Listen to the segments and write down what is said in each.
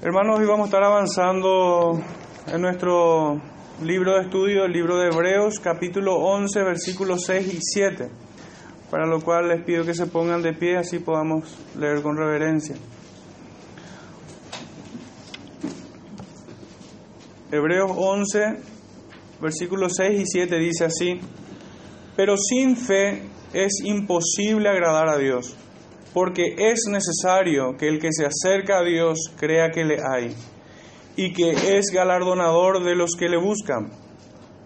Hermanos, hoy vamos a estar avanzando en nuestro libro de estudio, el libro de Hebreos, capítulo 11, versículos 6 y 7, para lo cual les pido que se pongan de pie, así podamos leer con reverencia. Hebreos 11, versículos 6 y 7 dice así, pero sin fe es imposible agradar a Dios, porque es necesario que el que se acerca a Dios crea que le hay y que es galardonador de los que le buscan.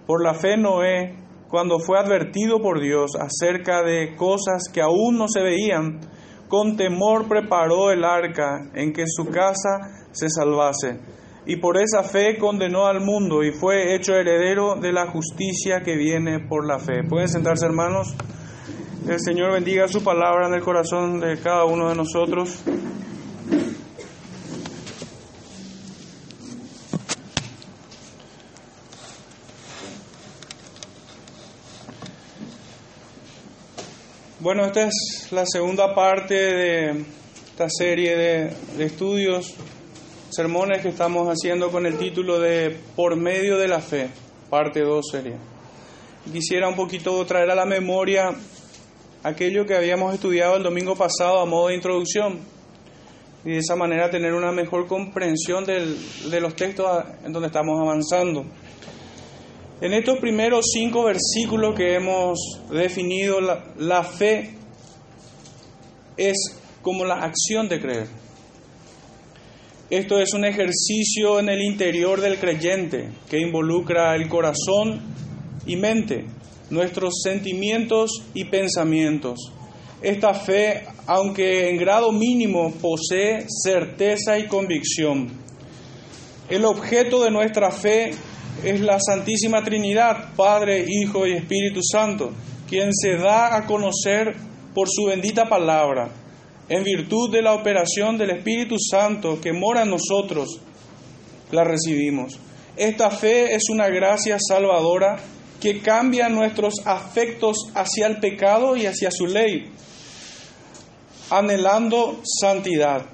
Por la fe Noé, cuando fue advertido por Dios acerca de cosas que aún no se veían, con temor preparó el arca en que su casa se salvase, y por esa fe condenó al mundo y fue hecho heredero de la justicia que viene por la fe. Pueden sentarse hermanos. El Señor bendiga su palabra en el corazón de cada uno de nosotros. Bueno, esta es la segunda parte de esta serie de, de, estudios, sermones que estamos haciendo con el título de Por medio de la fe, parte 2 sería. Quisiera un poquito traer a la memoria aquello que habíamos estudiado el domingo pasado a modo de introducción y de esa manera tener una mejor comprensión del, de los textos en donde estamos avanzando. En estos primeros cinco versículos que hemos definido, la, la fe es como la acción de creer. Esto es un ejercicio en el interior del creyente que involucra el corazón y mente, nuestros sentimientos y pensamientos. Esta fe, aunque en grado mínimo, posee certeza y convicción. El objeto de nuestra fe es la Santísima Trinidad, Padre, Hijo y Espíritu Santo, quien se da a conocer por su bendita palabra, en virtud de la operación del Espíritu Santo que mora en nosotros, la recibimos. Esta fe es una gracia salvadora que cambia nuestros afectos hacia el pecado y hacia su ley, anhelando santidad.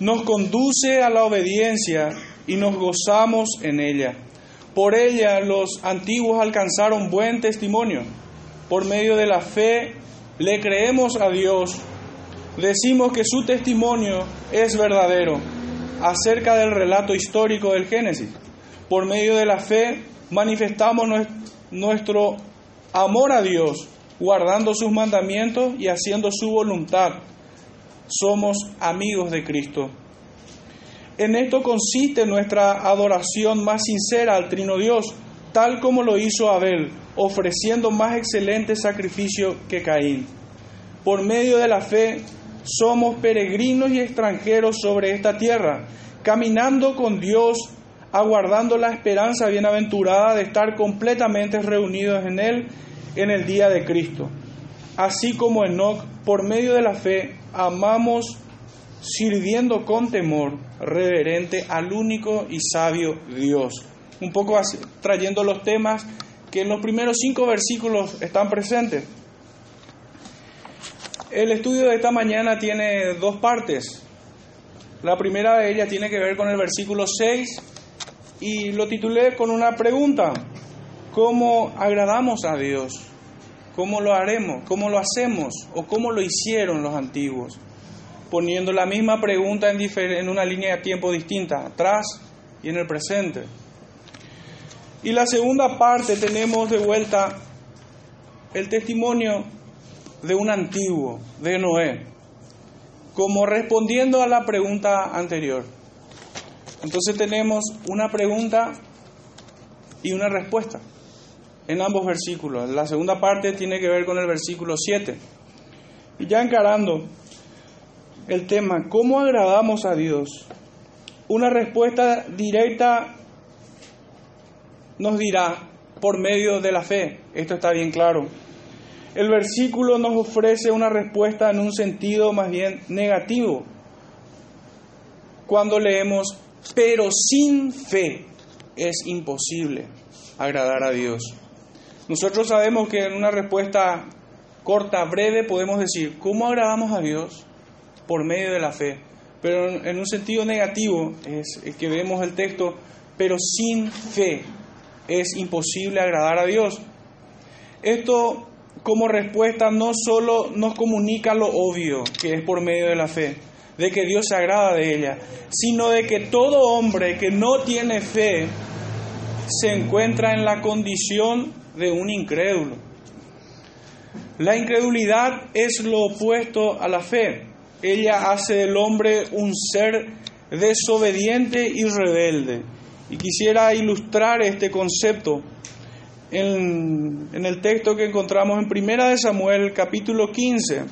Nos conduce a la obediencia y nos gozamos en ella. Por ella los antiguos alcanzaron buen testimonio. Por medio de la fe le creemos a Dios. Decimos que su testimonio es verdadero acerca del relato histórico del Génesis. Por medio de la fe manifestamos nuestro amor a Dios, guardando sus mandamientos y haciendo su voluntad. Somos amigos de Cristo. En esto consiste nuestra adoración más sincera al Trino Dios, tal como lo hizo Abel, ofreciendo más excelente sacrificio que Caín. Por medio de la fe somos peregrinos y extranjeros sobre esta tierra, caminando con Dios, aguardando la esperanza bienaventurada de estar completamente reunidos en Él en el día de Cristo. Así como Enoch, por medio de la fe, amamos sirviendo con temor reverente al único y sabio Dios. Un poco trayendo los temas que en los primeros cinco versículos están presentes. El estudio de esta mañana tiene dos partes. La primera de ellas tiene que ver con el versículo 6 y lo titulé con una pregunta. ¿Cómo agradamos a Dios? ¿Cómo lo haremos? ¿Cómo lo hacemos? ¿O cómo lo hicieron los antiguos? poniendo la misma pregunta en, una línea de tiempo distinta, atrás y en el presente. Y la segunda parte tenemos de vuelta el testimonio de un antiguo, de Noé, como respondiendo a la pregunta anterior. Entonces tenemos una pregunta y una respuesta en ambos versículos. La segunda parte tiene que ver con el versículo 7. Y ya encarando el tema, ¿cómo agradamos a Dios? Una respuesta directa nos dirá por medio de la fe. Esto está bien claro. El versículo nos ofrece una respuesta en un sentido más bien negativo. Cuando leemos, pero sin fe es imposible agradar a Dios. Nosotros sabemos que en una respuesta corta, breve, podemos decir, ¿cómo agradamos a Dios? por medio de la fe. pero en un sentido negativo es que vemos el texto, pero sin fe es imposible agradar a Dios. Esto como respuesta no solo nos comunica lo obvio, que es por medio de la fe, de que Dios se agrada de ella, sino de que todo hombre que no tiene fe se encuentra en la condición de un incrédulo. La incredulidad es lo opuesto a la fe. Ella hace del hombre un ser desobediente y rebelde. Y quisiera ilustrar este concepto en, en, el texto que encontramos en Primera de Samuel capítulo 15,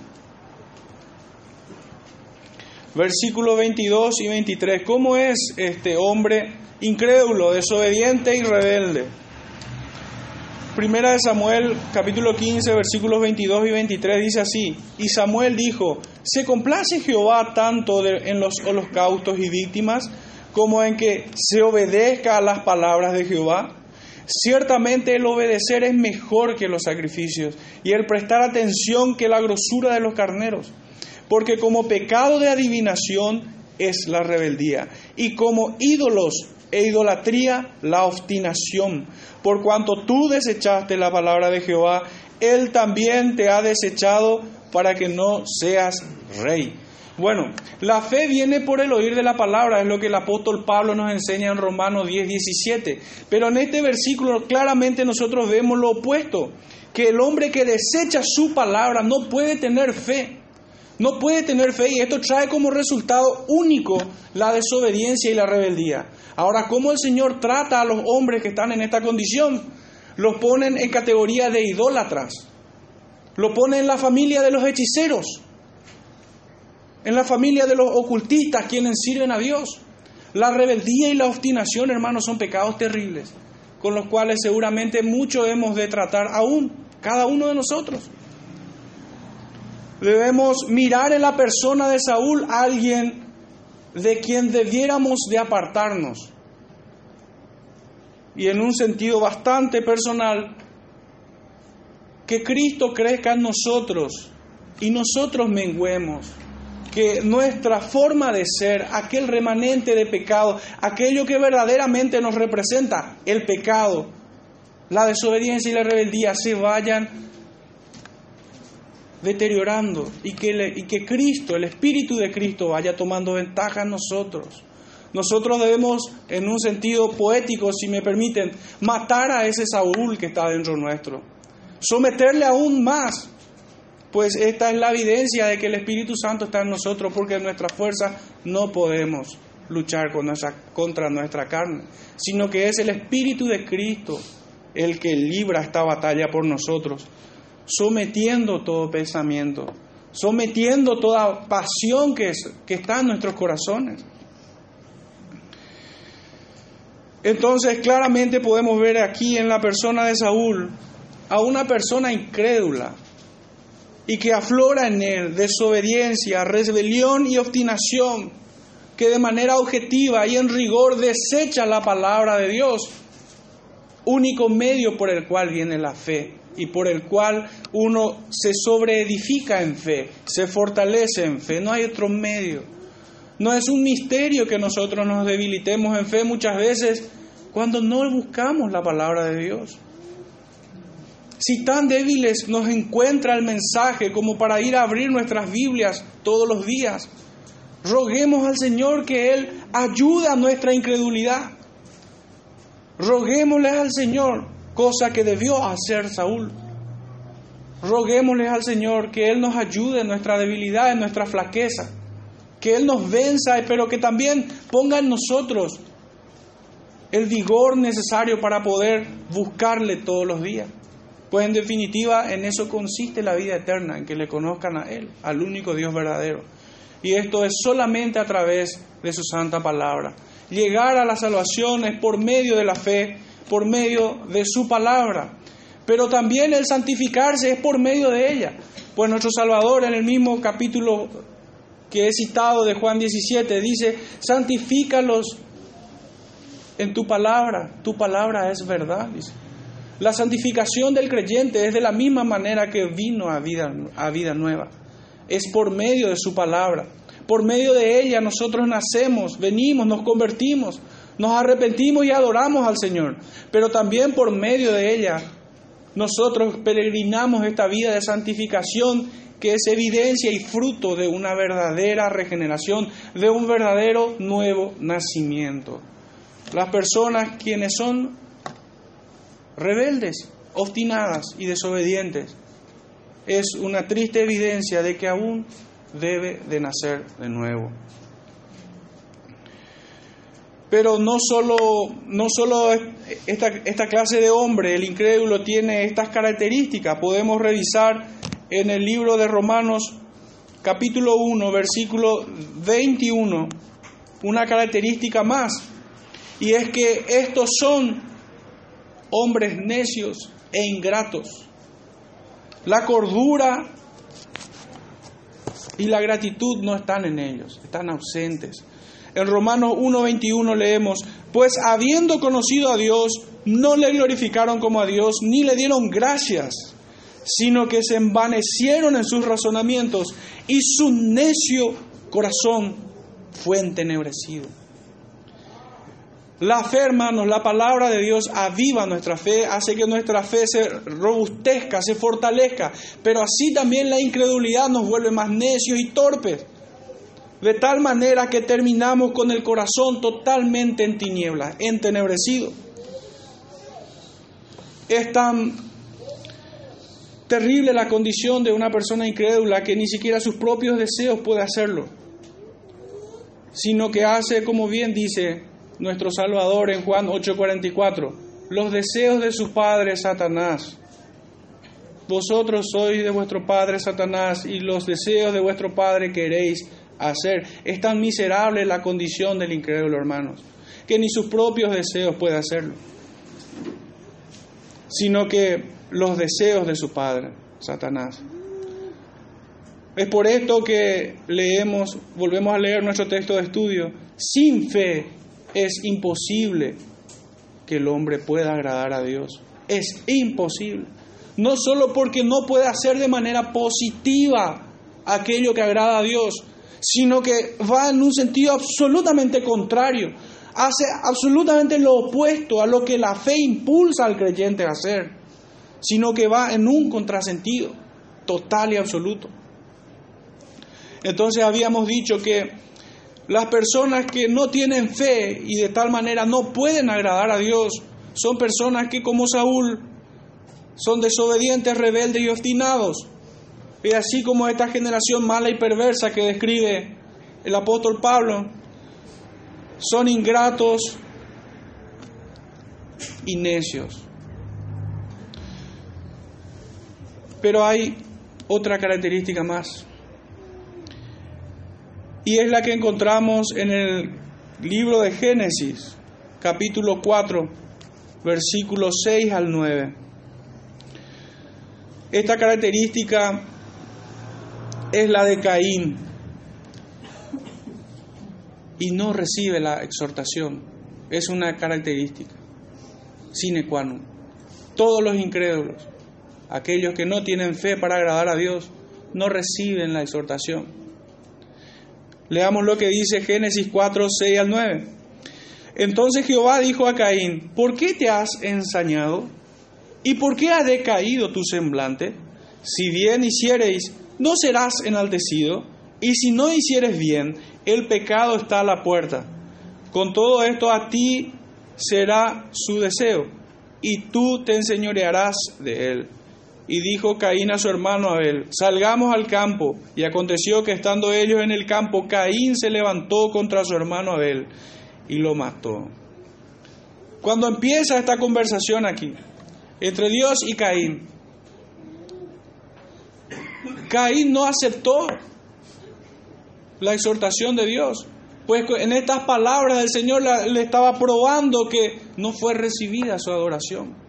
versículos 22 y 23. ¿Cómo es este hombre incrédulo, desobediente y rebelde? Primera de Samuel capítulo 15 versículos 22 y 23 dice así, y Samuel dijo, ¿se complace Jehová tanto en los holocaustos y víctimas como en que se obedezca a las palabras de Jehová? Ciertamente el obedecer es mejor que los sacrificios y el prestar atención que la grosura de los carneros, porque como pecado de adivinación es la rebeldía y como ídolos e idolatría la obstinación. Por cuanto tú desechaste la palabra de Jehová, Él también te ha desechado para que no seas rey. Bueno, la fe viene por el oír de la palabra, es lo que el apóstol Pablo nos enseña en Romanos 10, 17. Pero en este versículo claramente nosotros vemos lo opuesto, que el hombre que desecha su palabra no puede tener fe. No puede tener fe y esto trae como resultado único la desobediencia y la rebeldía. Ahora, ¿cómo el Señor trata a los hombres que están en esta condición? Los ponen en categoría de idólatras. Lo pone en la familia de los hechiceros. En la familia de los ocultistas, quienes sirven a Dios. La rebeldía y la obstinación, hermanos, son pecados terribles, con los cuales seguramente mucho hemos de tratar aún, cada uno de nosotros. Debemos mirar en la persona de Saúl a alguien de quien debiéramos de apartarnos. Y en un sentido bastante personal, que Cristo crezca en nosotros y nosotros menguemos. Que nuestra forma de ser, aquel remanente de pecado, aquello que verdaderamente nos representa, el pecado, la desobediencia y la rebeldía, se vayan deteriorando y que, le, y que Cristo, el Espíritu de Cristo, vaya tomando ventaja en nosotros. Nosotros debemos, en un sentido poético, si me permiten, matar a ese Saúl que está dentro nuestro. Someterle aún más, pues esta es la evidencia de que el Espíritu Santo está en nosotros, porque en nuestra fuerza no podemos luchar con nuestra, contra nuestra carne, sino que es el Espíritu de Cristo el que libra esta batalla por nosotros sometiendo todo pensamiento, sometiendo toda pasión que, es, que está en nuestros corazones. Entonces claramente podemos ver aquí en la persona de Saúl a una persona incrédula y que aflora en él desobediencia, rebelión y obstinación, que de manera objetiva y en rigor desecha la palabra de Dios, único medio por el cual viene la fe y por el cual uno se sobreedifica en fe, se fortalece en fe. No hay otro medio. No es un misterio que nosotros nos debilitemos en fe muchas veces cuando no buscamos la palabra de Dios. Si tan débiles nos encuentra el mensaje como para ir a abrir nuestras Biblias todos los días, roguemos al Señor que Él ayude a nuestra incredulidad. Roguémosle al Señor cosa que debió hacer Saúl. Roguémosle al Señor que Él nos ayude en nuestra debilidad, en nuestra flaqueza, que Él nos venza, pero que también ponga en nosotros el vigor necesario para poder buscarle todos los días. Pues en definitiva en eso consiste la vida eterna, en que le conozcan a Él, al único Dios verdadero. Y esto es solamente a través de su santa palabra. Llegar a la salvación es por medio de la fe por medio de su palabra. Pero también el santificarse es por medio de ella. Pues nuestro Salvador en el mismo capítulo que he citado de Juan 17 dice, santifícalos en tu palabra, tu palabra es verdad. La santificación del creyente es de la misma manera que vino a vida, a vida nueva. Es por medio de su palabra. Por medio de ella nosotros nacemos, venimos, nos convertimos, nos arrepentimos y adoramos al Señor. Pero también por medio de ella nosotros peregrinamos esta vida de santificación que es evidencia y fruto de una verdadera regeneración, de un verdadero nuevo nacimiento. Las personas quienes son rebeldes, obstinadas y desobedientes, es una triste evidencia de que aún debe de nacer de nuevo. Pero no solo, no solo esta, esta clase de hombre, el incrédulo, tiene estas características. Podemos revisar en el libro de Romanos capítulo 1, versículo 21, una característica más, y es que estos son hombres necios e ingratos. La cordura y la gratitud no están en ellos, están ausentes. En Romanos 1:21 leemos, pues habiendo conocido a Dios, no le glorificaron como a Dios, ni le dieron gracias sino que se envanecieron en sus razonamientos y su necio corazón fue entenebrecido. La fe, hermanos, la palabra de Dios aviva nuestra fe, hace que nuestra fe se robustezca, se fortalezca, pero así también la incredulidad nos vuelve más necios y torpes, de tal manera que terminamos con el corazón totalmente en tinieblas, entenebrecido. Es tan terrible la condición de una persona incrédula que ni siquiera sus propios deseos puede hacerlo, sino que hace, como bien dice nuestro Salvador en Juan 8:44, los deseos de su padre Satanás. Vosotros sois de vuestro padre Satanás y los deseos de vuestro padre queréis hacer. Es tan miserable la condición del incrédulo, hermanos, que ni sus propios deseos puede hacerlo, sino que los deseos de su padre, Satanás. Es por esto que leemos, volvemos a leer nuestro texto de estudio, sin fe es imposible que el hombre pueda agradar a Dios. Es imposible. No solo porque no puede hacer de manera positiva aquello que agrada a Dios, sino que va en un sentido absolutamente contrario. Hace absolutamente lo opuesto a lo que la fe impulsa al creyente a hacer sino que va en un contrasentido total y absoluto. Entonces habíamos dicho que las personas que no tienen fe y de tal manera no pueden agradar a Dios son personas que como Saúl son desobedientes, rebeldes y obstinados. Y así como esta generación mala y perversa que describe el apóstol Pablo, son ingratos y necios. Pero hay otra característica más. Y es la que encontramos en el libro de Génesis, capítulo 4, versículos 6 al 9. Esta característica es la de Caín y no recibe la exhortación. Es una característica sine qua non. Todos los incrédulos aquellos que no tienen fe para agradar a Dios, no reciben la exhortación. Leamos lo que dice Génesis 4, 6 al 9. Entonces Jehová dijo a Caín, ¿por qué te has ensañado? ¿Y por qué ha decaído tu semblante? Si bien hiciereis, no serás enaltecido, y si no hicieres bien, el pecado está a la puerta. Con todo esto a ti será su deseo, y tú te enseñorearás de él. Y dijo Caín a su hermano Abel, salgamos al campo. Y aconteció que estando ellos en el campo, Caín se levantó contra su hermano Abel y lo mató. Cuando empieza esta conversación aquí, entre Dios y Caín, Caín no aceptó la exhortación de Dios, pues en estas palabras del Señor le estaba probando que no fue recibida su adoración.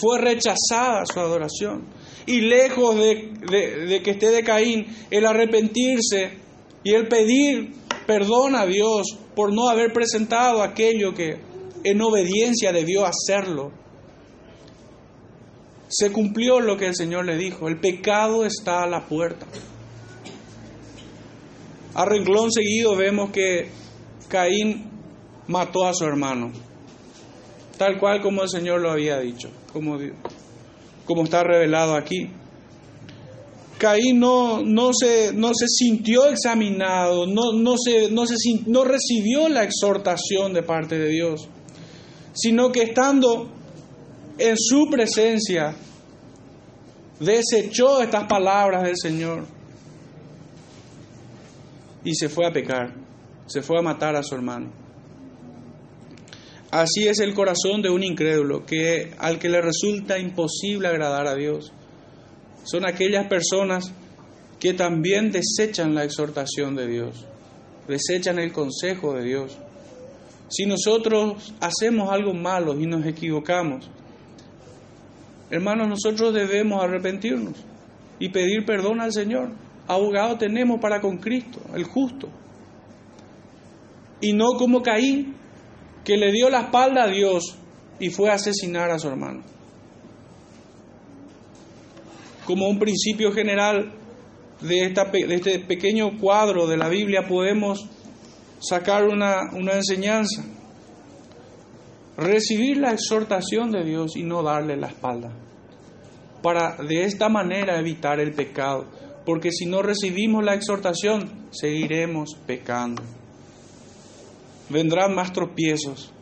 Fue rechazada su adoración. Y lejos de, que esté de Caín, el arrepentirse y el pedir perdón a Dios por no haber presentado aquello que en obediencia debió hacerlo. Se cumplió lo que el Señor le dijo, el pecado está a la puerta. A renglón seguido vemos que Caín mató a su hermano, tal cual como el Señor lo había dicho, como, como está revelado aquí. Caín no, no, se, no se sintió examinado, no, no, se, no, se, no recibió la exhortación de parte de Dios, sino que estando en su presencia, desechó estas palabras del Señor y se fue a pecar, se fue a matar a su hermano. Así es el corazón de un incrédulo, que al que le resulta imposible agradar a Dios. Son aquellas personas que también desechan la exhortación de Dios, desechan el consejo de Dios. Si nosotros hacemos algo malo y nos equivocamos, hermanos, nosotros debemos arrepentirnos y pedir perdón al Señor. Abogado tenemos para con Cristo, el justo. Y no como Caín, que le dio la espalda a Dios y fue a asesinar a su hermano. Como un principio general de, esta, de este pequeño cuadro de la Biblia podemos sacar una, una enseñanza. Recibir la exhortación de Dios y no darle la espalda. Para de esta manera evitar el pecado. Porque si no recibimos la exhortación, seguiremos pecando vendrán más tropiezos.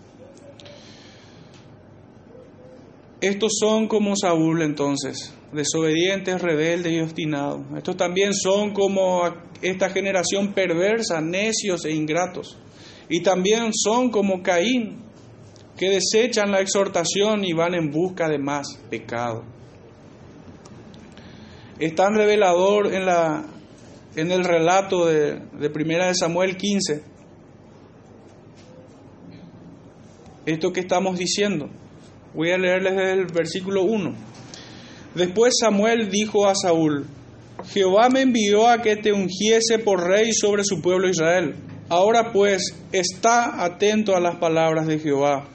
Estos son como Saúl entonces, desobedientes, rebeldes y obstinados. Estos también son como esta generación perversa, necios e ingratos. Y también son como Caín, que desechan la exhortación y van en busca de más pecado. Es tan revelador en, la, en el relato de, de Primera de Samuel 15 esto que estamos diciendo. Voy a leerles el versículo 1. Después Samuel dijo a Saúl, Jehová me envió a que te ungiese por rey sobre su pueblo Israel. Ahora pues, está atento a las palabras de Jehová.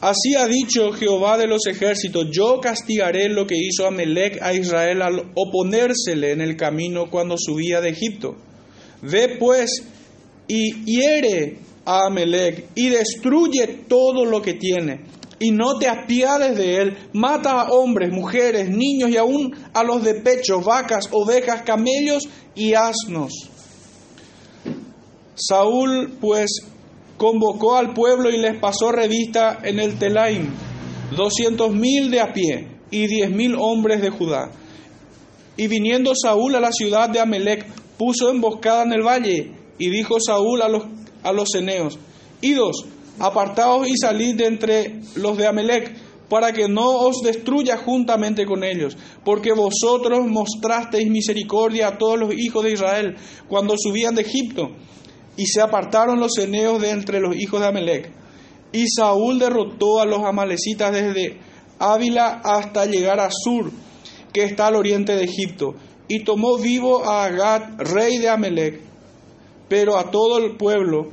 Así ha dicho Jehová de los ejércitos, yo castigaré lo que hizo Amelec a Israel al oponérsele en el camino cuando subía de Egipto. Ve pues y hiere a Amelec y destruye todo lo que tiene. Y no te apiades de él, mata a hombres, mujeres, niños y aún a los de pecho, vacas, ovejas, camellos y asnos. Saúl pues convocó al pueblo y les pasó revista en el Telaim, doscientos mil de a pie y diez mil hombres de Judá. Y viniendo Saúl a la ciudad de Amelec, puso emboscada en el valle, y dijo Saúl a los a los ceneos, idos, apartaos y salid de entre los de Amelec, para que no os destruya juntamente con ellos, porque vosotros mostrasteis misericordia a todos los hijos de Israel cuando subían de Egipto, y se apartaron los ceneos de entre los hijos de Amelec. Y Saúl derrotó a los amalecitas desde Ávila hasta llegar a Sur, que está al oriente de Egipto, y tomó vivo a Agad, rey de Amelec, pero a todo el pueblo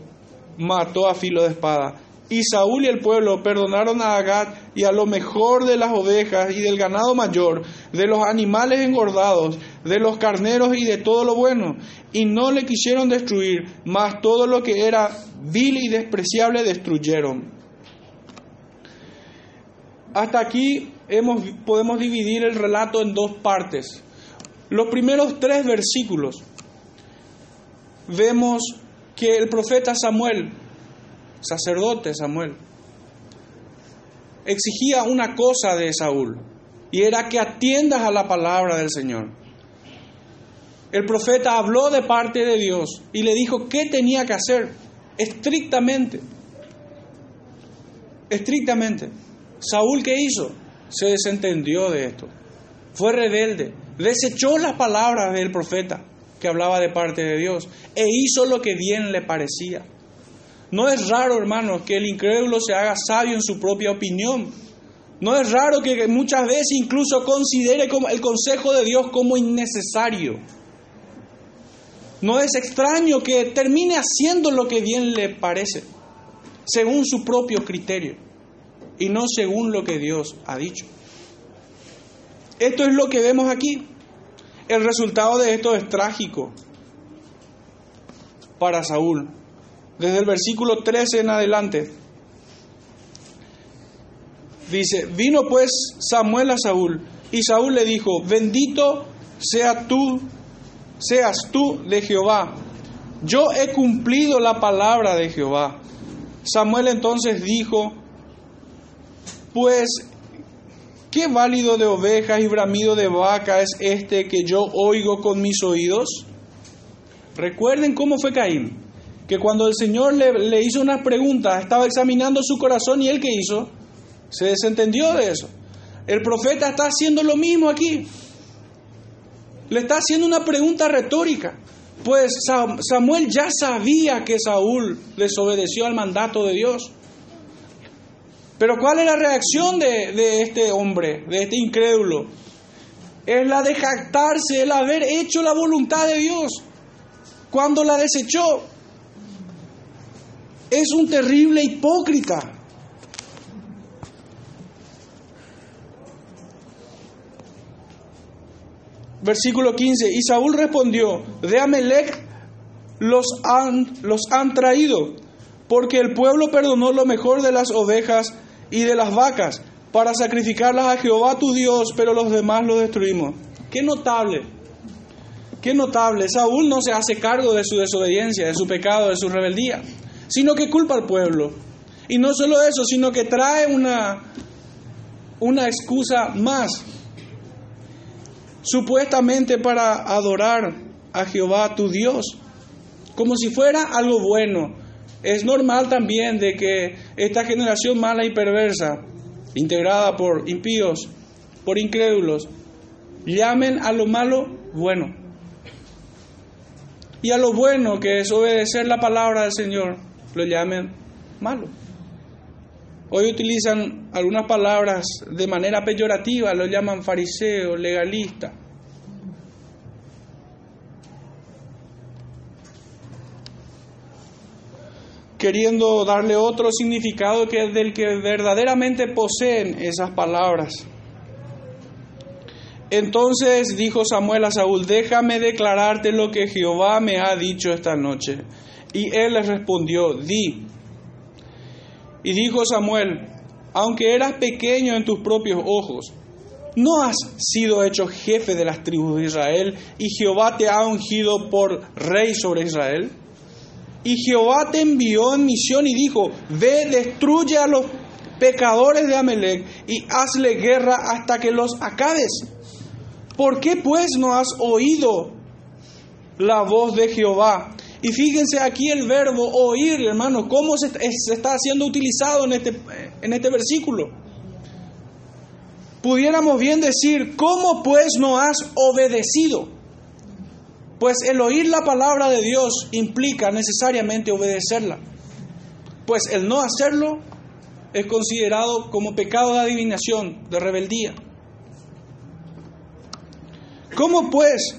mató a filo de espada. Y Saúl y el pueblo perdonaron a Agad y a lo mejor de las ovejas y del ganado mayor, de los animales engordados, de los carneros y de todo lo bueno, y no le quisieron destruir, mas todo lo que era vil y despreciable destruyeron. Hasta aquí hemos, podemos dividir el relato en dos partes. Los primeros tres versículos vemos que el profeta Samuel, sacerdote Samuel, exigía una cosa de Saúl, y era que atiendas a la palabra del Señor. El profeta habló de parte de Dios y le dijo qué tenía que hacer estrictamente. Estrictamente. Saúl qué hizo? Se desentendió de esto. Fue rebelde. Desechó las palabras del profeta que hablaba de parte de Dios e hizo lo que bien le parecía. No es raro, hermanos, que el incrédulo se haga sabio en su propia opinión. No es raro que muchas veces incluso considere el consejo de Dios como innecesario. No es extraño que termine haciendo lo que bien le parece, según su propio criterio, y no según lo que Dios ha dicho. Esto es lo que vemos aquí. El resultado de esto es trágico. para Saúl. Desde el versículo 13 en adelante. Dice, vino pues Samuel a Saúl y Saúl le dijo, bendito sea tú, seas tú de Jehová. Yo he cumplido la palabra de Jehová. Samuel entonces dijo, pues, ¿qué válido de ovejas y bramido de vaca es este que yo oigo con mis oídos? Recuerden cómo fue Caín, que cuando el Señor le, hizo unas preguntas, estaba examinando su corazón y él que hizo, se desentendió de eso. El profeta está haciendo lo mismo aquí. Le está haciendo una pregunta retórica. Pues Samuel ya sabía que Saúl desobedeció al mandato de Dios. Pero ¿cuál es la reacción de, este hombre, de este incrédulo? Es la de jactarse, el haber hecho la voluntad de Dios. Cuando la desechó, es un terrible hipócrita. Versículo 15. Y Saúl respondió, de Amelec los han, los han traído, porque el pueblo perdonó lo mejor de las ovejas y de las vacas para sacrificarlas a Jehová tu Dios, pero los demás los destruimos. Qué notable, qué notable. Saúl no se hace cargo de su desobediencia, de su pecado, de su rebeldía, sino que culpa al pueblo. Y no solo eso, sino que trae una, una excusa más supuestamente para adorar a Jehová tu Dios, como si fuera algo bueno. Es normal también de que esta generación mala y perversa, integrada por impíos, por incrédulos, llamen a lo malo bueno. Y a lo bueno, que es obedecer la palabra del Señor, lo llamen malo. Hoy utilizan algunas palabras de manera peyorativa, lo llaman fariseo, legalista. Queriendo darle otro significado que es del que verdaderamente poseen esas palabras. Entonces dijo Samuel a Saúl, déjame declararte lo que Jehová me ha dicho esta noche. Y él le respondió, di. Y dijo Samuel, aunque eras pequeño en tus propios ojos, ¿no has sido hecho jefe de las tribus de Israel y Jehová te ha ungido por rey sobre Israel? Y Jehová te envió en misión y dijo, ve, destruye a los pecadores de Amelec y hazle guerra hasta que los acabes. ¿Por qué pues no has oído la voz de Jehová y fíjense aquí el verbo oír, hermano, cómo se, está siendo utilizado en este, en este versículo. Pudiéramos bien decir, ¿cómo pues no has obedecido? Pues el oír la palabra de Dios implica necesariamente obedecerla. Pues el no hacerlo es considerado como pecado de adivinación, de rebeldía. ¿Cómo pues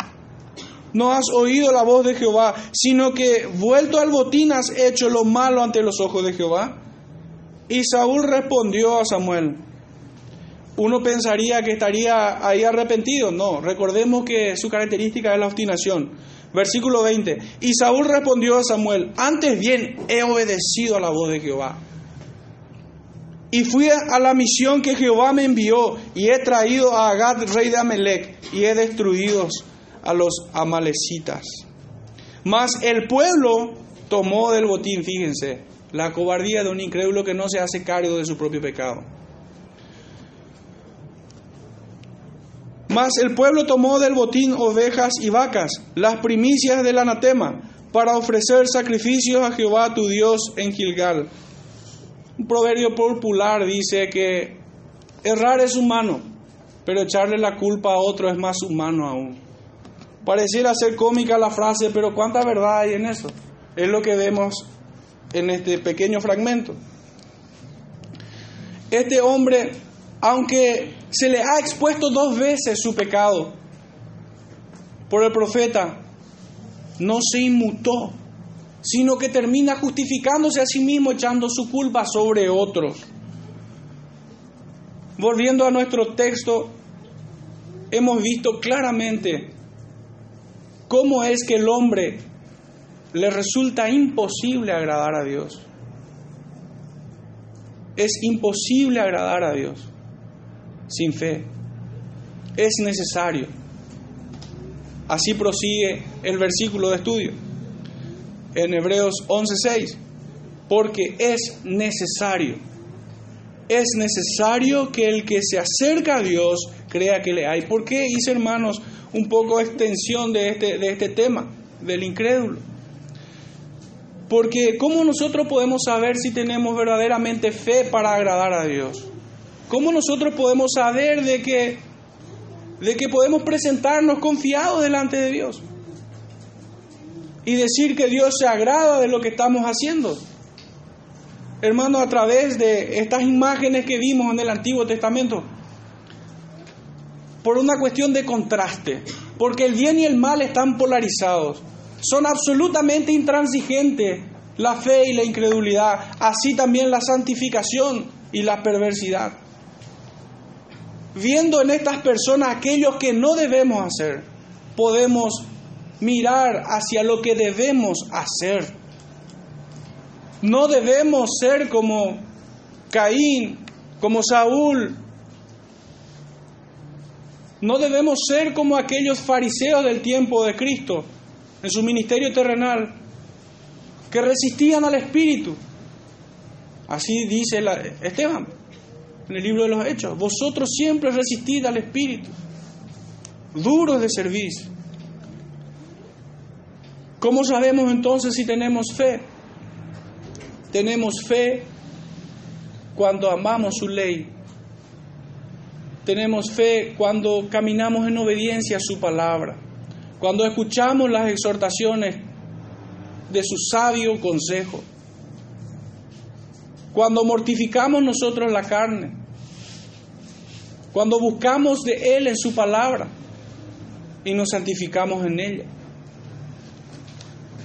no has oído la voz de Jehová, sino que vuelto al botín has hecho lo malo ante los ojos de Jehová. Y Saúl respondió a Samuel. Uno pensaría que estaría ahí arrepentido. No, recordemos que su característica es la obstinación. Versículo 20. Y Saúl respondió a Samuel, antes bien he obedecido a la voz de Jehová. Y fui a la misión que Jehová me envió y he traído a Agad, rey de Amelec, y he destruido a los amalecitas. Mas el pueblo tomó del botín, fíjense, la cobardía de un incrédulo que no se hace cargo de su propio pecado. Mas el pueblo tomó del botín ovejas y vacas, las primicias del anatema, para ofrecer sacrificios a Jehová tu Dios en Gilgal. Un proverbio popular dice que errar es humano, pero echarle la culpa a otro es más humano aún. Pareciera ser cómica la frase, pero ¿cuánta verdad hay en eso? Es lo que vemos en este pequeño fragmento. Este hombre, aunque se le ha expuesto dos veces su pecado por el profeta, no se inmutó, sino que termina justificándose a sí mismo echando su culpa sobre otros. Volviendo a nuestro texto, hemos visto claramente cómo es que el hombre le resulta imposible agradar a Dios. Es imposible agradar a Dios sin fe. Es necesario. Así prosigue el versículo de estudio en Hebreos 11:6, porque es necesario. Es necesario que el que se acerca a Dios crea que le hay. ¿Por qué hice, hermanos, un poco extensión de este, de este tema, del incrédulo? Porque ¿cómo nosotros podemos saber si tenemos verdaderamente fe para agradar a Dios? ¿Cómo nosotros podemos saber de que, de que podemos presentarnos confiados delante de Dios? Y decir que Dios se agrada de lo que estamos haciendo. Hermano, a través de estas imágenes que vimos en el Antiguo Testamento, por una cuestión de contraste, porque el bien y el mal están polarizados, son absolutamente intransigentes la fe y la incredulidad, así también la santificación y la perversidad. Viendo en estas personas aquellos que no debemos hacer, podemos mirar hacia lo que debemos hacer. No debemos ser como Caín, como Saúl. No debemos ser como aquellos fariseos del tiempo de Cristo en su ministerio terrenal, que resistían al Espíritu. Así dice Esteban en el libro de los Hechos. Vosotros siempre resistid al Espíritu, duros de servicio. ¿Cómo sabemos entonces si tenemos fe? Tenemos fe cuando amamos su ley. Tenemos fe cuando caminamos en obediencia a su palabra. Cuando escuchamos las exhortaciones de su sabio consejo. Cuando mortificamos nosotros la carne. Cuando buscamos de Él en su palabra y nos santificamos en ella.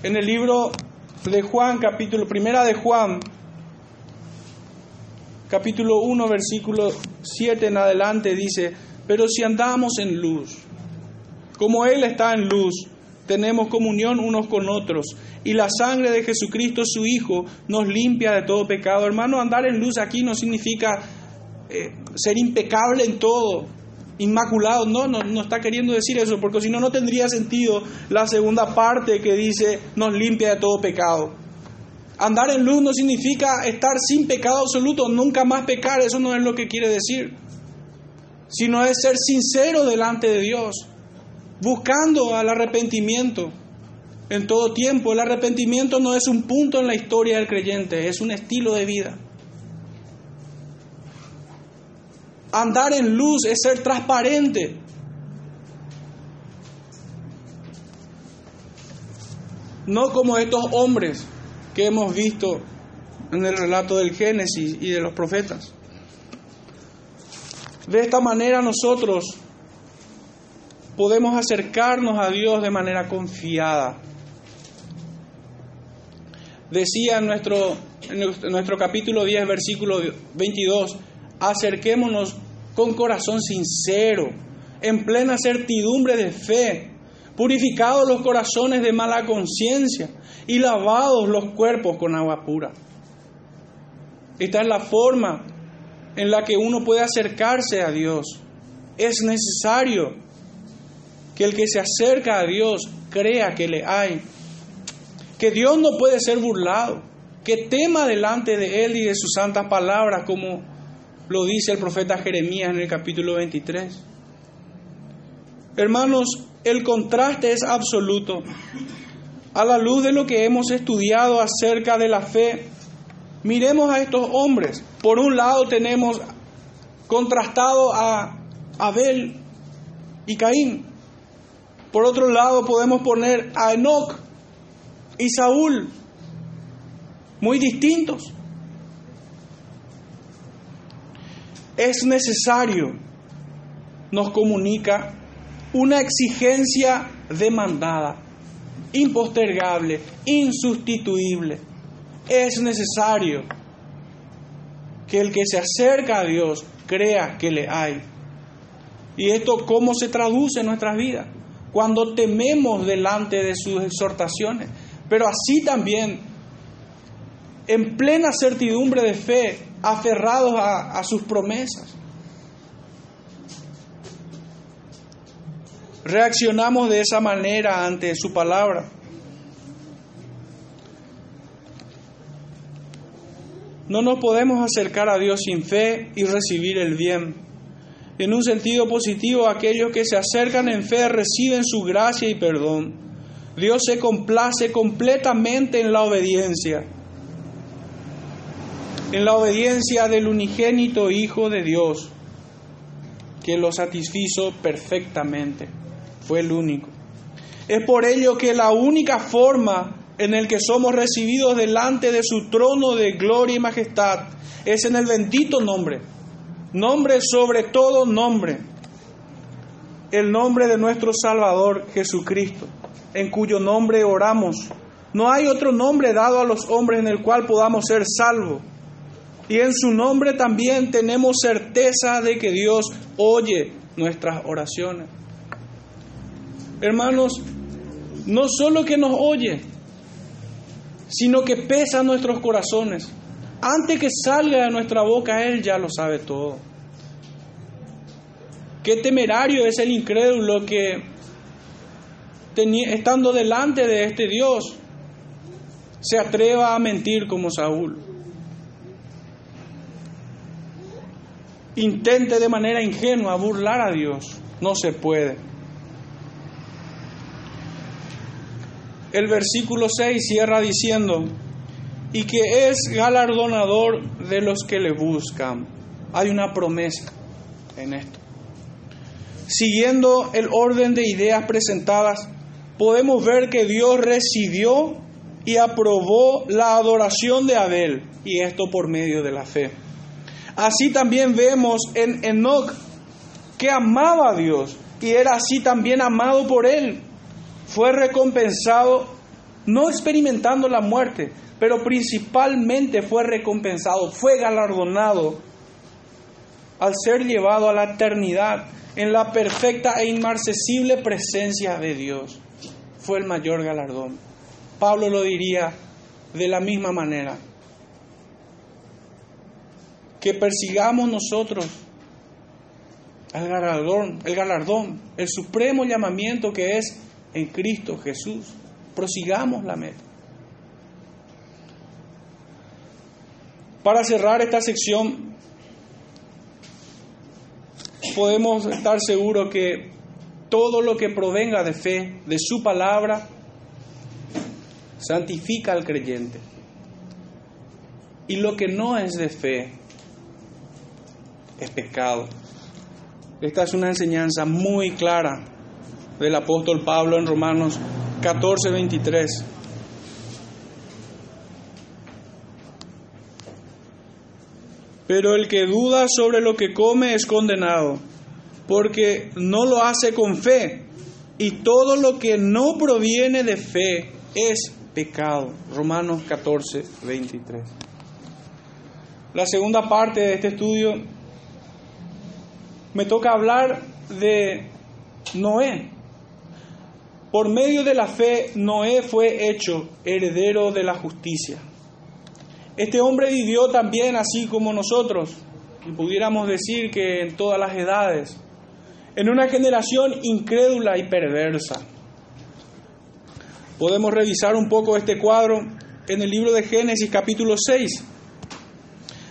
En el libro de Juan, capítulo primera de Juan, capítulo 1, versículo 7 en adelante dice, pero si andamos en luz, como Él está en luz, tenemos comunión unos con otros, y la sangre de Jesucristo, su Hijo, nos limpia de todo pecado. Hermano, andar en luz aquí no significa eh, ser impecable en todo, inmaculado. No, no, no está queriendo decir eso, porque si no, no tendría sentido la segunda parte que dice nos limpia de todo pecado. Andar en luz no significa estar sin pecado absoluto, nunca más pecar, eso no es lo que quiere decir, sino es ser sincero delante de Dios, buscando al arrepentimiento en todo tiempo. El arrepentimiento no es un punto en la historia del creyente, es un estilo de vida. Andar en luz es ser transparente. No como estos hombres que hemos visto en el relato del Génesis y de los profetas. De esta manera nosotros podemos acercarnos a Dios de manera confiada. Decía en nuestro, nuestro capítulo 10, versículo 22, acerquémonos con corazón sincero, en plena certidumbre de fe, purificados los corazones de mala conciencia y lavados los cuerpos con agua pura. Esta es la forma en la que uno puede acercarse a Dios. Es necesario que el que se acerca a Dios crea que le hay, que Dios no puede ser burlado, que tema delante de Él y de sus santas palabras como lo dice el profeta Jeremías en el capítulo 23. Hermanos, el contraste es absoluto. A la luz de lo que hemos estudiado acerca de la fe, miremos a estos hombres. Por un lado tenemos contrastado a Abel y Caín. Por otro lado podemos poner a Enoch y Saúl, muy distintos. Es necesario, nos comunica una exigencia demandada, impostergable, insustituible. Es necesario que el que se acerca a Dios crea que le hay. ¿Y esto cómo se traduce en nuestras vidas? Cuando tememos delante de sus exhortaciones, pero así también, en plena certidumbre de fe, aferrados a, sus promesas. Reaccionamos de esa manera ante su palabra. No nos podemos acercar a Dios sin fe y recibir el bien. En un sentido positivo, aquellos que se acercan en fe reciben su gracia y perdón. Dios se complace completamente en la obediencia, en la obediencia del unigénito Hijo de Dios, que lo satisfizo perfectamente. Fue el único. Es por ello que la única forma en el que somos recibidos delante de su trono de gloria y majestad es en el bendito nombre, nombre sobre todo nombre, el nombre de nuestro Salvador Jesucristo, en cuyo nombre oramos. No hay otro nombre dado a los hombres en el cual podamos ser salvos. Y en su nombre también tenemos certeza de que Dios oye nuestras oraciones. Hermanos, no solo que nos oye, sino que pesa nuestros corazones. Antes que salga de nuestra boca, Él ya lo sabe todo. Qué temerario es el incrédulo que, estando delante de este Dios, se atreva a mentir como Saúl. Intente de manera ingenua burlar a Dios. No se puede. el versículo 6 cierra diciendo, y que es galardonador de los que le buscan. Hay una promesa en esto. Siguiendo el orden de ideas presentadas, podemos ver que Dios recibió y aprobó la adoración de Abel, y esto por medio de la fe. Así también vemos en Enoch que amaba a Dios y era así también amado por él fue recompensado no experimentando la muerte, pero principalmente fue recompensado, fue galardonado al ser llevado a la eternidad en la perfecta e inmarcesible presencia de Dios. Fue el mayor galardón. Pablo lo diría de la misma manera. Que persigamos nosotros el galardón, el galardón, el supremo llamamiento que es en Cristo Jesús. Prosigamos la meta. Para cerrar esta sección, podemos estar seguros que todo lo que provenga de fe, de su palabra, santifica al creyente. Y lo que no es de fe es pecado. Esta es una enseñanza muy clara del apóstol Pablo en Romanos 14, 23. Pero el que duda sobre lo que come es condenado, porque no lo hace con fe, y todo lo que no proviene de fe es pecado. Romanos 14, 23. La segunda parte de este estudio me toca hablar de Noé. Por medio de la fe, Noé fue hecho heredero de la justicia. Este hombre vivió también así como nosotros, y pudiéramos decir que en todas las edades, en una generación incrédula y perversa. Podemos revisar un poco este cuadro en el libro de Génesis capítulo 6,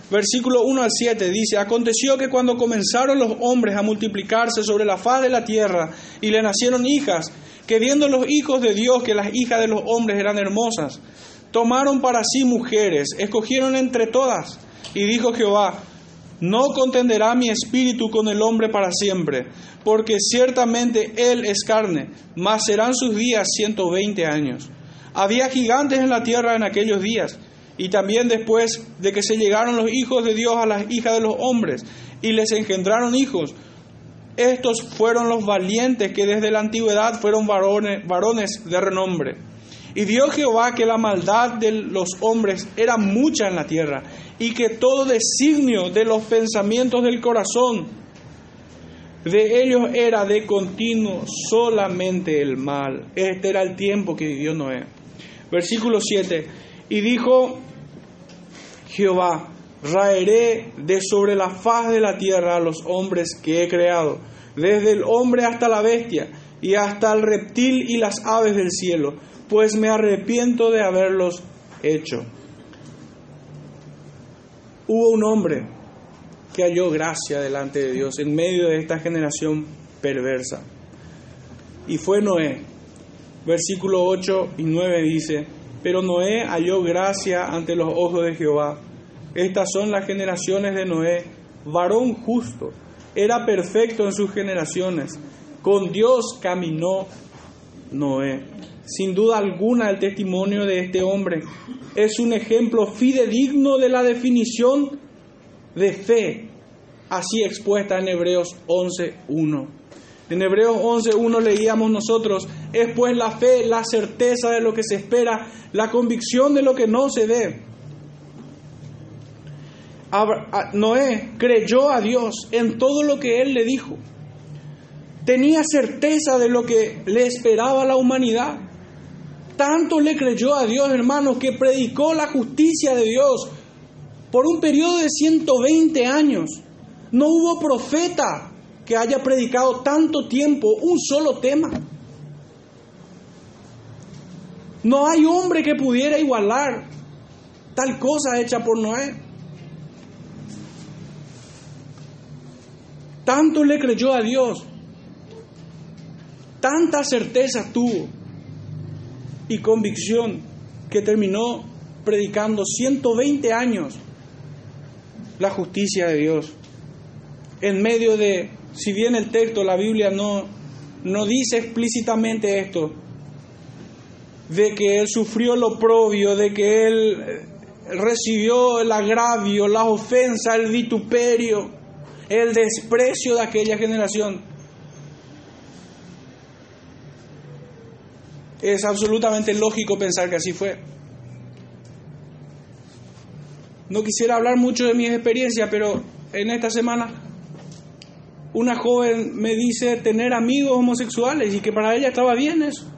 versículo 1 al 7. Dice, aconteció que cuando comenzaron los hombres a multiplicarse sobre la faz de la tierra y le nacieron hijas, que viendo los hijos de Dios que las hijas de los hombres eran hermosas, tomaron para sí mujeres, escogieron entre todas, y dijo Jehová, no contenderá mi espíritu con el hombre para siempre, porque ciertamente él es carne, mas serán sus días ciento veinte años. Había gigantes en la tierra en aquellos días, y también después de que se llegaron los hijos de Dios a las hijas de los hombres, y les engendraron hijos, estos fueron los valientes que desde la antigüedad fueron varones, varones de renombre. Y vio Jehová que la maldad de los hombres era mucha en la tierra y que todo designio de los pensamientos del corazón de ellos era de continuo solamente el mal. Este era el tiempo que vivió Noé. Versículo 7. Y dijo Jehová, raeré de sobre la faz de la tierra a los hombres que he creado, desde el hombre hasta la bestia, y hasta el reptil y las aves del cielo, pues me arrepiento de haberlos hecho. Hubo un hombre que halló gracia delante de Dios en medio de esta generación perversa. Y fue Noé. Versículo 8 y 9 dice, pero Noé halló gracia ante los ojos de Jehová. Estas son las generaciones de Noé, varón justo, era perfecto en sus generaciones. Con Dios caminó Noé. Sin duda alguna el testimonio de este hombre es un ejemplo fidedigno de la definición de fe, así expuesta en Hebreos 11.1. En Hebreos 11.1 leíamos nosotros, es pues la fe, la certeza de lo que se espera, la convicción de lo que no se ve. Noé creyó a Dios en todo lo que él le dijo. Tenía certeza de lo que le esperaba a la humanidad. Tanto le creyó a Dios, hermanos, que predicó la justicia de Dios, por un periodo de 120 años. No hubo profeta que haya predicado tanto tiempo un solo tema. No hay hombre que pudiera igualar tal cosa hecha por Noé. Tanto le creyó a Dios, tanta certeza tuvo y convicción que terminó predicando 120 años la justicia de Dios. En medio de, si bien el texto, la Biblia no, no dice explícitamente esto, de que él sufrió lo propio, de que él recibió el agravio, la ofensa, el vituperio, el desprecio de aquella generación. Es absolutamente lógico pensar que así fue. No quisiera hablar mucho de mi experiencia, pero en esta semana una joven me dice tener amigos homosexuales y que para ella estaba bien eso.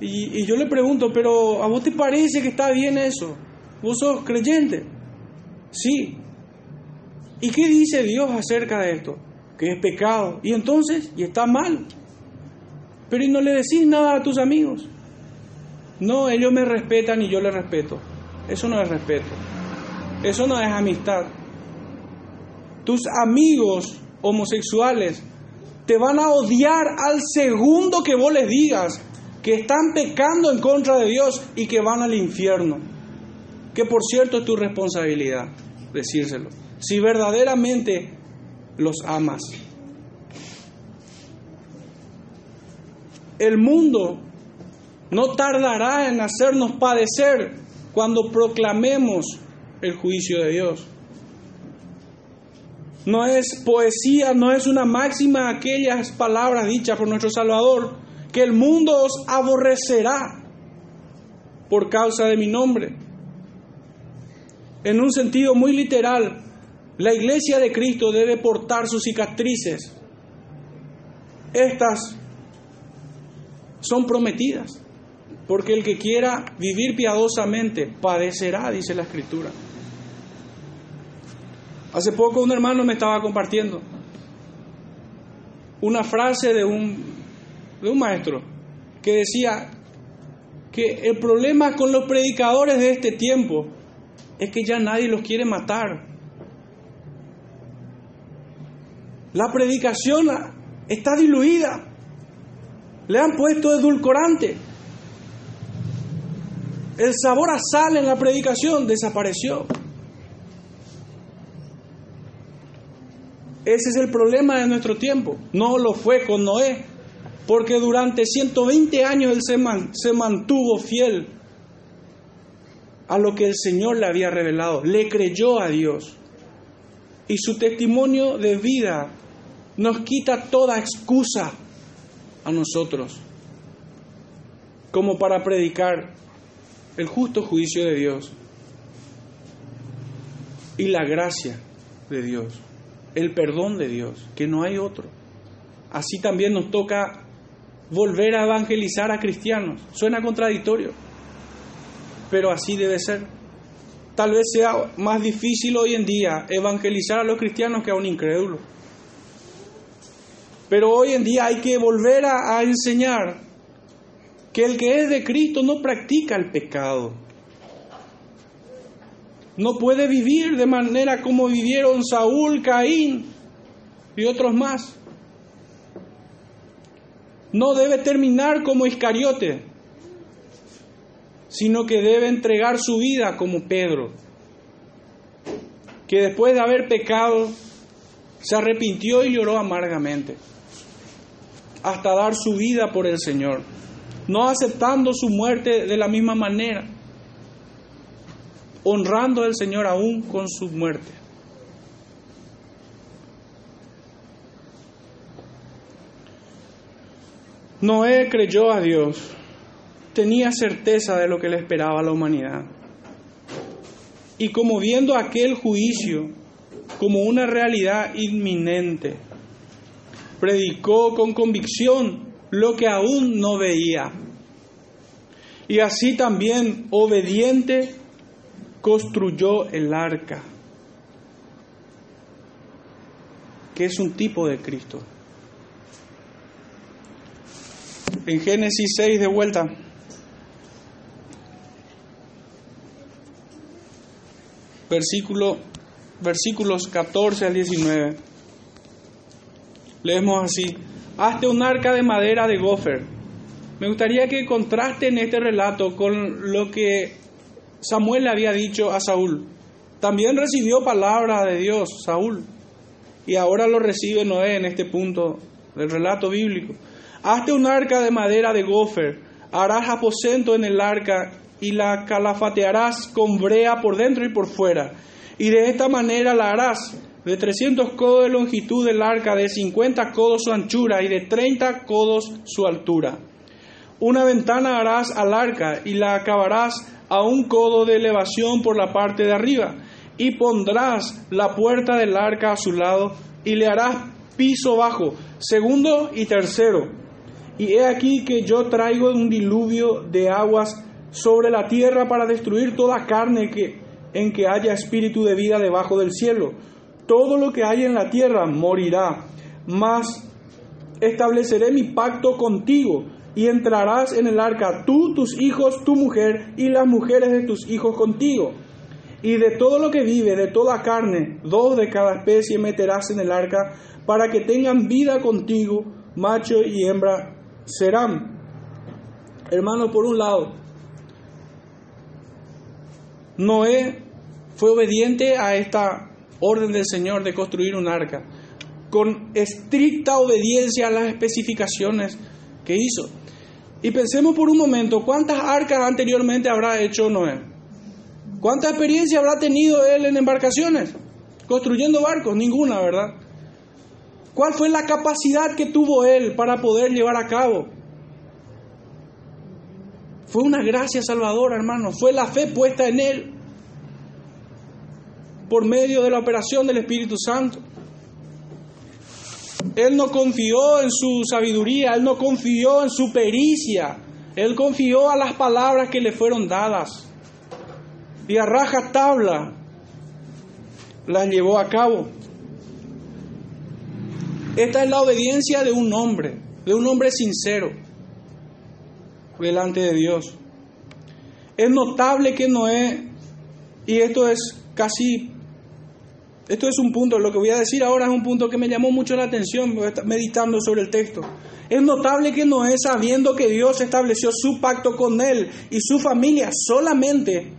Y, yo le pregunto, pero ¿a vos te parece que está bien eso? ¿Vos sos creyente? Sí. ¿Y qué dice Dios acerca de esto? Que es pecado. Y entonces, y está mal. Pero ¿y no le decís nada a tus amigos? No, ellos me respetan y yo les respeto. Eso no es respeto. Eso no es amistad. Tus amigos homosexuales te van a odiar al segundo que vos les digas que están pecando en contra de Dios y que van al infierno. Que por cierto es tu responsabilidad decírselo. Si verdaderamente los amas. El mundo no tardará en hacernos padecer cuando proclamemos el juicio de Dios. No es poesía, no es una máxima aquellas palabras dichas por nuestro Salvador, que el mundo os aborrecerá por causa de mi nombre. En un sentido muy literal, la iglesia de Cristo debe portar sus cicatrices. Estas son prometidas. Porque el que quiera vivir piadosamente padecerá, dice la escritura. Hace poco un hermano me estaba compartiendo una frase de un, de un maestro que decía que el problema con los predicadores de este tiempo es que ya nadie los quiere matar. La predicación está diluida. Le han puesto edulcorante. El sabor a sal en la predicación desapareció. Ese es el problema de nuestro tiempo. No lo fue con Noé, porque durante 120 años él se, se mantuvo fiel a lo que el Señor le había revelado. Le creyó a Dios. Y su testimonio de vida nos quita toda excusa a nosotros como para predicar el justo juicio de Dios y la gracia de Dios, el perdón de Dios, que no hay otro. Así también nos toca volver a evangelizar a cristianos. Suena contradictorio, pero así debe ser. Tal vez sea más difícil hoy en día evangelizar a los cristianos que a un incrédulo. Pero hoy en día hay que volver a, enseñar que el que es de Cristo no practica el pecado. No puede vivir de manera como vivieron Saúl, Caín y otros más. No debe terminar como Iscariote, sino que debe entregar su vida como Pedro, que después de haber pecado se arrepintió y lloró amargamente, hasta dar su vida por el Señor, no aceptando su muerte de la misma manera, honrando al Señor aún con su muerte. Noé creyó a Dios, tenía certeza de lo que le esperaba a la humanidad. Y como viendo aquel juicio como una realidad inminente, predicó con convicción lo que aún no veía. Y así también, obediente, construyó el arca, que es un tipo de Cristo. en Génesis 6 de vuelta. Versículo, versículos 14 al 19. Leemos así. Hazte un arca de madera de gofer. Me gustaría que contrasten este relato con lo que Samuel le había dicho a Saúl. También recibió palabra de Dios, Saúl, y ahora lo recibe Noé en este punto del relato bíblico. Hazte un arca de madera de gofer, harás aposento en el arca y la calafatearás con brea por dentro y por fuera. Y de esta manera la harás de 300 codos de longitud del arca, de 50 codos su anchura y de 30 codos su altura. Una ventana harás al arca y la acabarás a un codo de elevación por la parte de arriba. Y pondrás la puerta del arca a su lado y le harás piso bajo, segundo y tercero y he aquí que yo traigo un diluvio de aguas sobre la tierra para destruir toda carne en que haya espíritu de vida debajo del cielo. Todo lo que hay en la tierra morirá, mas estableceré mi pacto contigo y entrarás en el arca tú, tus hijos, tu mujer y las mujeres de tus hijos contigo. Y de todo lo que vive, de toda carne, dos de cada especie meterás en el arca para que tengan vida contigo, macho y hembra serán. Hermano, por un lado, Noé fue obediente a esta orden del Señor de construir un arca, con estricta obediencia a las especificaciones que hizo. Y pensemos por un momento, ¿cuántas arcas anteriormente habrá hecho Noé? ¿Cuánta experiencia habrá tenido él en embarcaciones? Construyendo barcos, ninguna, ¿verdad? ¿Cuál fue la capacidad que tuvo él para poder llevar a cabo? Fue una gracia salvadora, hermano. Fue la fe puesta en él por medio de la operación del Espíritu Santo. Él no confió en su sabiduría, él no confió en su pericia, él confió a las palabras que le fueron dadas. Y a raja tabla las llevó a cabo. Esta es la obediencia de un hombre, de un hombre sincero delante de Dios. Es notable que Noé, y esto es casi, esto es un punto, lo que voy a decir ahora es un punto que me llamó mucho la atención meditando sobre el texto. Es notable que Noé, sabiendo que Dios estableció su pacto con él y su familia solamente,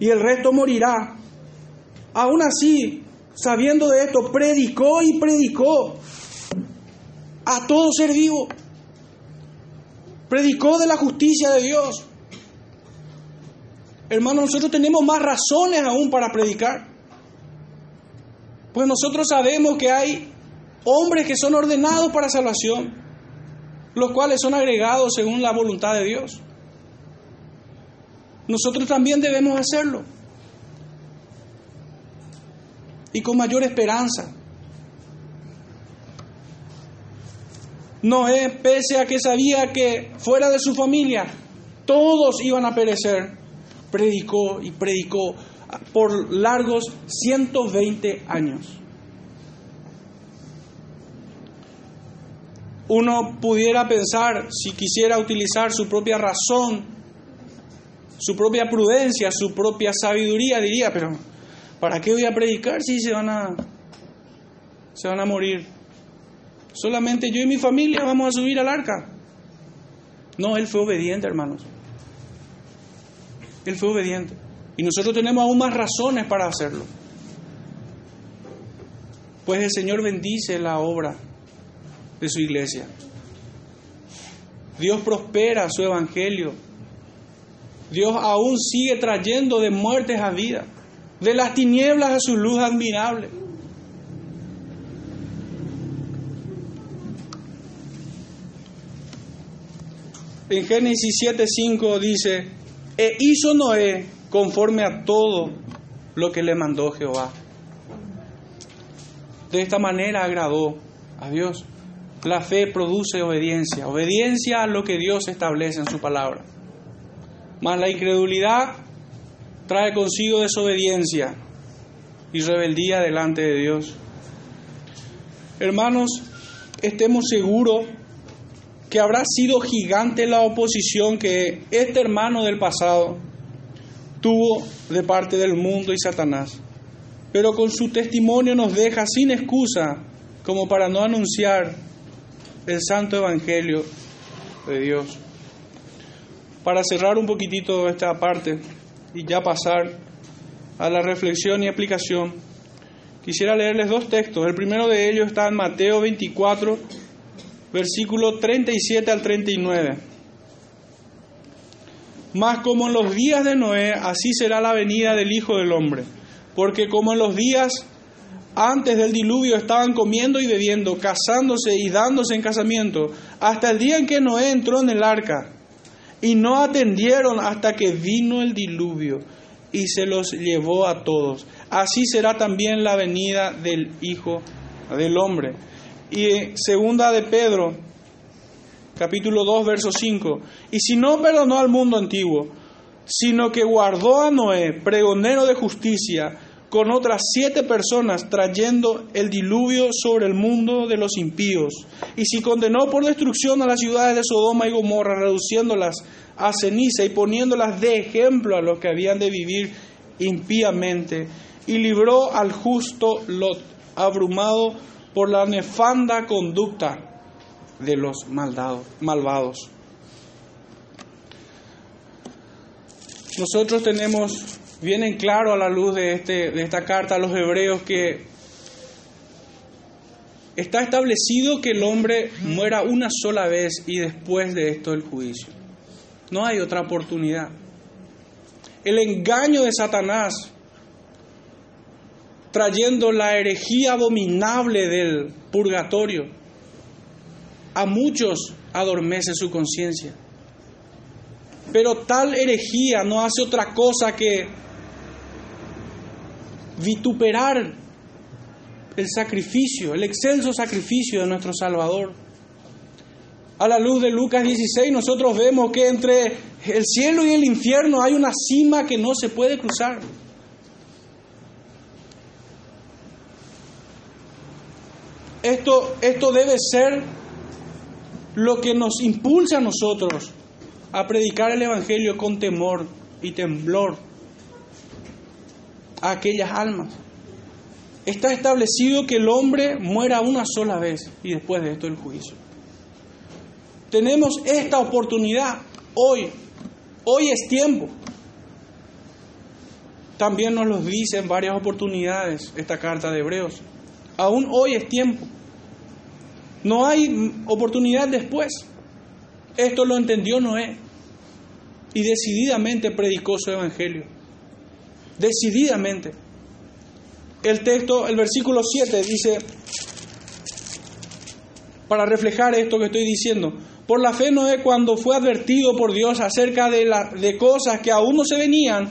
y el resto morirá, aún así sabiendo de esto, predicó y predicó a todo ser vivo. Predicó de la justicia de Dios. Hermanos, nosotros tenemos más razones aún para predicar. Pues nosotros sabemos que hay hombres que son ordenados para salvación, los cuales son agregados según la voluntad de Dios. Nosotros también debemos hacerlo. y con mayor esperanza. Noé, pese a que sabía que fuera de su familia todos iban a perecer, predicó y predicó por largos 120 años. Uno pudiera pensar, si quisiera utilizar su propia razón, su propia prudencia, su propia sabiduría, diría, pero ¿para qué voy a predicar si se van a, se van a morir? Solamente yo y mi familia vamos a subir al arca. No, él fue obediente, hermanos. Él fue obediente. Y nosotros tenemos aún más razones para hacerlo. Pues el Señor bendice la obra de su iglesia. Dios prospera su evangelio. Dios aún sigue trayendo de muertes a vida, de las tinieblas a su luz admirable. En Génesis 7:5 dice, e hizo Noé conforme a todo lo que le mandó Jehová. De esta manera agradó a Dios. La fe produce obediencia, obediencia a lo que Dios establece en su palabra. Mas la incredulidad trae consigo desobediencia y rebeldía delante de Dios. Hermanos, estemos seguros que habrá sido gigante la oposición que este hermano del pasado tuvo de parte del mundo y Satanás. Pero con su testimonio nos deja sin excusa como para no anunciar el santo evangelio de Dios. Para cerrar un poquitito esta parte y ya pasar a la reflexión y aplicación, quisiera leerles dos textos. El primero de ellos está en Mateo 24, versículo 37 al 39. Mas como en los días de Noé, así será la venida del Hijo del Hombre. Porque como en los días antes del diluvio estaban comiendo y bebiendo, casándose y dándose en casamiento, hasta el día en que Noé entró en el arca, y no atendieron hasta que vino el diluvio y se los llevó a todos. Así será también la venida del Hijo del Hombre. Y segunda de Pedro, capítulo 2, verso 5. Y si no perdonó al mundo antiguo, sino que guardó a Noé, pregonero de justicia, con otras siete personas trayendo el diluvio sobre el mundo de los impíos. Y si condenó por destrucción a las ciudades de Sodoma y Gomorra, reduciéndolas a ceniza y poniéndolas de ejemplo a los que habían de vivir impíamente, y libró al justo Lot, abrumado por la nefanda conducta de los malvados. Nosotros tenemos bien en claro a la luz de, este, de esta carta a los hebreos que está establecido que el hombre muera una sola vez y después de esto el juicio. No hay otra oportunidad. El engaño de Satanás trayendo la herejía abominable del purgatorio, a muchos adormece su conciencia. Pero tal herejía no hace otra cosa que vituperar el sacrificio, el excelso sacrificio de nuestro Salvador. A la luz de Lucas 16 nosotros vemos que entre el cielo y el infierno hay una cima que no se puede cruzar. Esto, esto debe ser lo que nos impulsa a nosotros a predicar el Evangelio con temor y temblor a aquellas almas. Está establecido que el hombre muera una sola vez y después de esto el juicio. Tenemos esta oportunidad hoy. Hoy es tiempo. También nos lo dice en varias oportunidades esta carta de Hebreos. Aún hoy es tiempo. No hay oportunidad después. Esto lo entendió Noé y decididamente predicó su evangelio. Decididamente. El texto, el versículo 7 dice, para reflejar esto que estoy diciendo, por la fe Noé cuando fue advertido por Dios acerca de, la, de cosas que aún no se venían,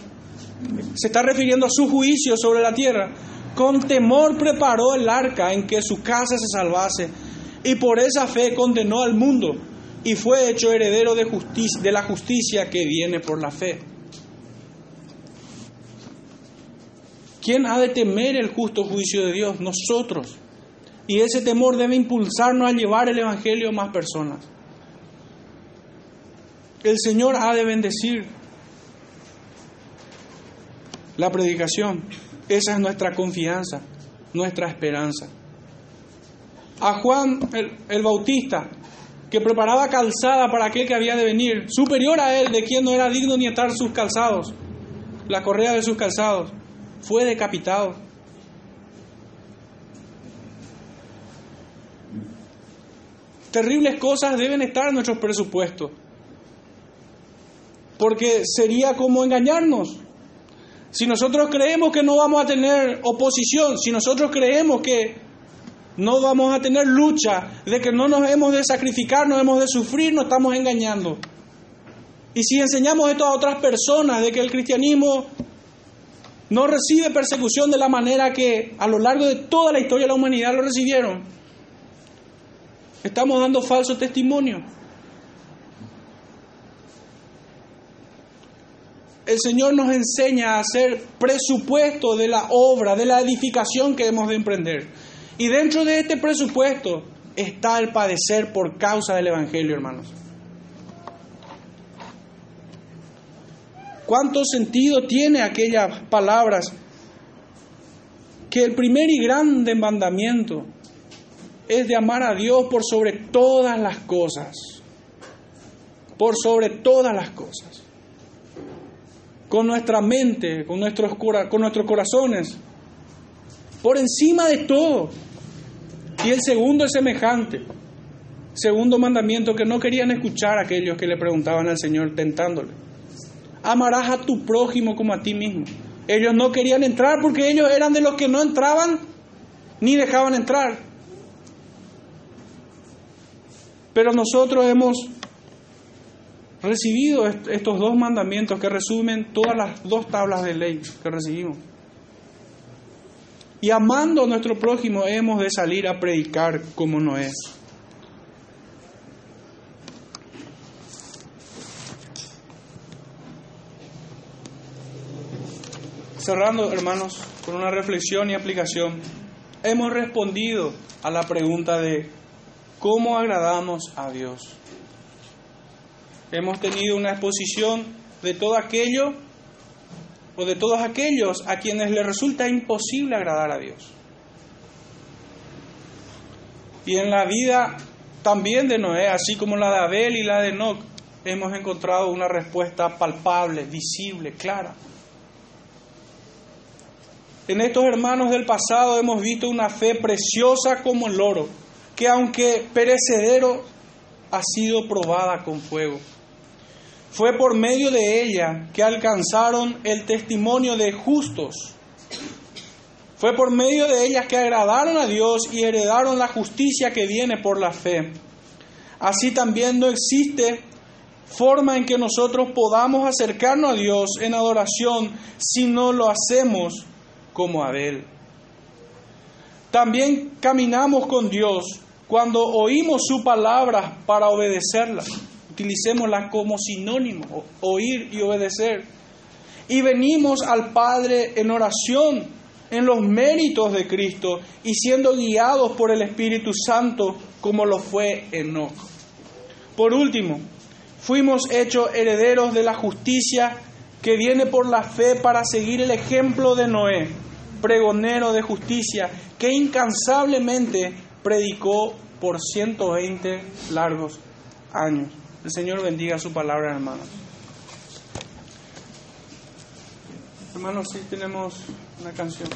se está refiriendo a su juicio sobre la tierra, con temor preparó el arca en que su casa se salvase y por esa fe condenó al mundo y fue hecho heredero de, justicia, de la justicia que viene por la fe. ¿Quién ha de temer el justo juicio de Dios? Nosotros. Y ese temor debe impulsarnos a llevar el Evangelio a más personas. El Señor ha de bendecir la predicación. Esa es nuestra confianza, nuestra esperanza. A Juan el, el, Bautista, que preparaba calzada para aquel que había de venir, superior a él, de quien no era digno ni atar sus calzados, la correa de sus calzados, fue decapitado. Terribles cosas deben estar en nuestros presupuestos, porque sería como engañarnos. Si nosotros creemos que no vamos a tener oposición, si nosotros creemos que no vamos a tener lucha, de que no nos hemos de sacrificar, no hemos de sufrir, nos estamos engañando. Y si enseñamos esto a otras personas, de que el cristianismo no recibe persecución de la manera que a lo largo de toda la historia de la humanidad lo recibieron, estamos dando falso testimonio. El Señor nos enseña a hacer presupuesto de la obra, de la edificación que hemos de emprender. Y dentro de este presupuesto está el padecer por causa del Evangelio, hermanos. ¿Cuánto sentido tiene aquellas palabras? Que el primer y grande mandamiento es de amar a Dios por sobre todas las cosas. Por sobre todas las cosas. Con nuestra mente, con nuestros, con nuestros corazones. Por encima de todo. Y el segundo es semejante. Segundo mandamiento que no querían escuchar aquellos que le preguntaban al Señor tentándole. Amarás a tu prójimo como a ti mismo. Ellos no querían entrar porque ellos eran de los que no entraban ni dejaban entrar. Pero nosotros hemos recibido estos dos mandamientos que resumen todas las dos tablas de ley que recibimos. Y amando a nuestro prójimo hemos de salir a predicar como no es. Cerrando, hermanos, con una reflexión y aplicación, hemos respondido a la pregunta de cómo agradamos a Dios. Hemos tenido una exposición de todo aquello o de todos aquellos a quienes les resulta imposible agradar a Dios. Y en la vida también de Noé, así como la de Abel y la de Enoch, hemos encontrado una respuesta palpable, visible, clara. En estos hermanos del pasado hemos visto una fe preciosa como el oro, que aunque perecedero, ha sido probada con fuego. Fue por medio de ella que alcanzaron el testimonio de justos. Fue por medio de ellas que agradaron a Dios y heredaron la justicia que viene por la fe. Así también no existe forma en que nosotros podamos acercarnos a Dios en adoración si no lo hacemos como Abel. También caminamos con Dios cuando oímos su palabra para obedecerla. Utilicémosla como sinónimo, oír y obedecer. Y venimos al Padre en oración, en los méritos de Cristo y siendo guiados por el Espíritu Santo como lo fue Enoch. Por último, fuimos hechos herederos de la justicia que viene por la fe para seguir el ejemplo de Noé, pregonero de justicia, que incansablemente predicó por 120 largos años. El Señor bendiga su palabra, hermanos. Hermanos, sí tenemos una canción.